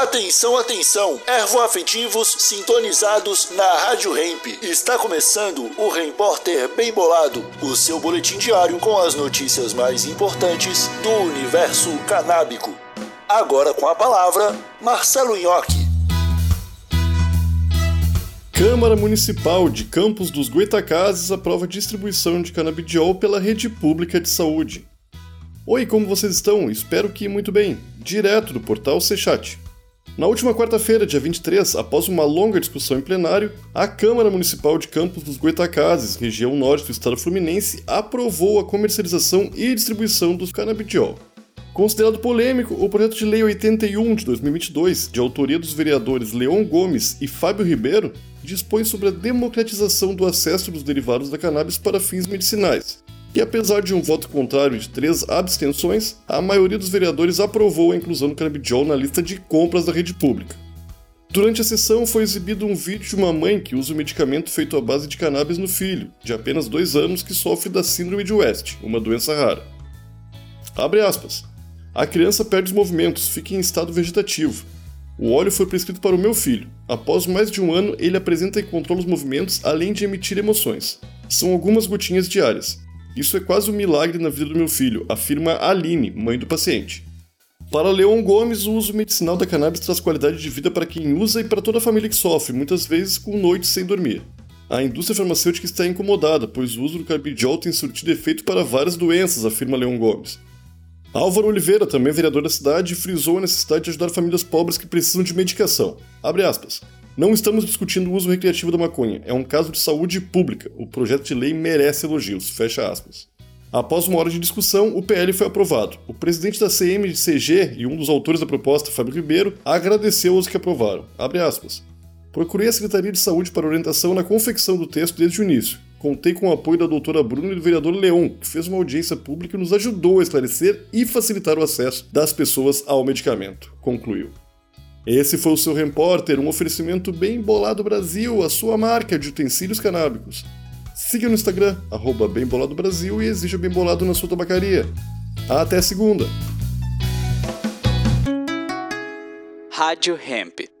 Atenção, atenção! Ervoafetivos sintonizados na Rádio Hemp. Está começando o Repórter Bem Bolado, o seu boletim diário com as notícias mais importantes do universo canábico. Agora com a palavra, Marcelo Nhoque. Câmara Municipal de Campos dos Goitacazes aprova distribuição de canabidiol pela rede pública de saúde. Oi, como vocês estão? Espero que muito bem. Direto do portal Sechat. Na última quarta-feira, dia 23, após uma longa discussão em plenário, a Câmara Municipal de Campos dos Goitacazes, região norte do estado fluminense, aprovou a comercialização e distribuição do canabidiol. Considerado polêmico, o projeto de lei 81 de 2022, de autoria dos vereadores Leon Gomes e Fábio Ribeiro, dispõe sobre a democratização do acesso dos derivados da cannabis para fins medicinais, e apesar de um voto contrário de três abstenções, a maioria dos vereadores aprovou a inclusão do canabidiol na lista de compras da rede pública. Durante a sessão foi exibido um vídeo de uma mãe que usa o medicamento feito à base de cannabis no filho, de apenas dois anos, que sofre da síndrome de West, uma doença rara. Abre aspas. A criança perde os movimentos, fica em estado vegetativo. O óleo foi prescrito para o meu filho. Após mais de um ano, ele apresenta e controla os movimentos, além de emitir emoções. São algumas gotinhas diárias. Isso é quase um milagre na vida do meu filho, afirma Aline, mãe do paciente. Para Leon Gomes, o uso medicinal da cannabis traz qualidade de vida para quem usa e para toda a família que sofre, muitas vezes com noites sem dormir. A indústria farmacêutica está incomodada, pois o uso do carbidiol tem surtido efeito para várias doenças, afirma Leon Gomes. Álvaro Oliveira, também vereador da cidade, frisou a necessidade de ajudar famílias pobres que precisam de medicação. Abre aspas. Não estamos discutindo o uso recreativo da maconha, é um caso de saúde pública. O projeto de lei merece elogios. Fecha aspas. Após uma hora de discussão, o PL foi aprovado. O presidente da CMCG e um dos autores da proposta, Fábio Ribeiro, agradeceu aos que aprovaram. Procurei a Secretaria de Saúde para orientação na confecção do texto desde o início. Contei com o apoio da doutora Bruna e do vereador Leon, que fez uma audiência pública e nos ajudou a esclarecer e facilitar o acesso das pessoas ao medicamento. Concluiu. Esse foi o seu repórter, um oferecimento bem bolado Brasil, a sua marca de utensílios canábicos. Siga no Instagram, arroba Bem Bolado Brasil e exija Bem Bolado na sua tabacaria. Até segunda! Rádio Hemp.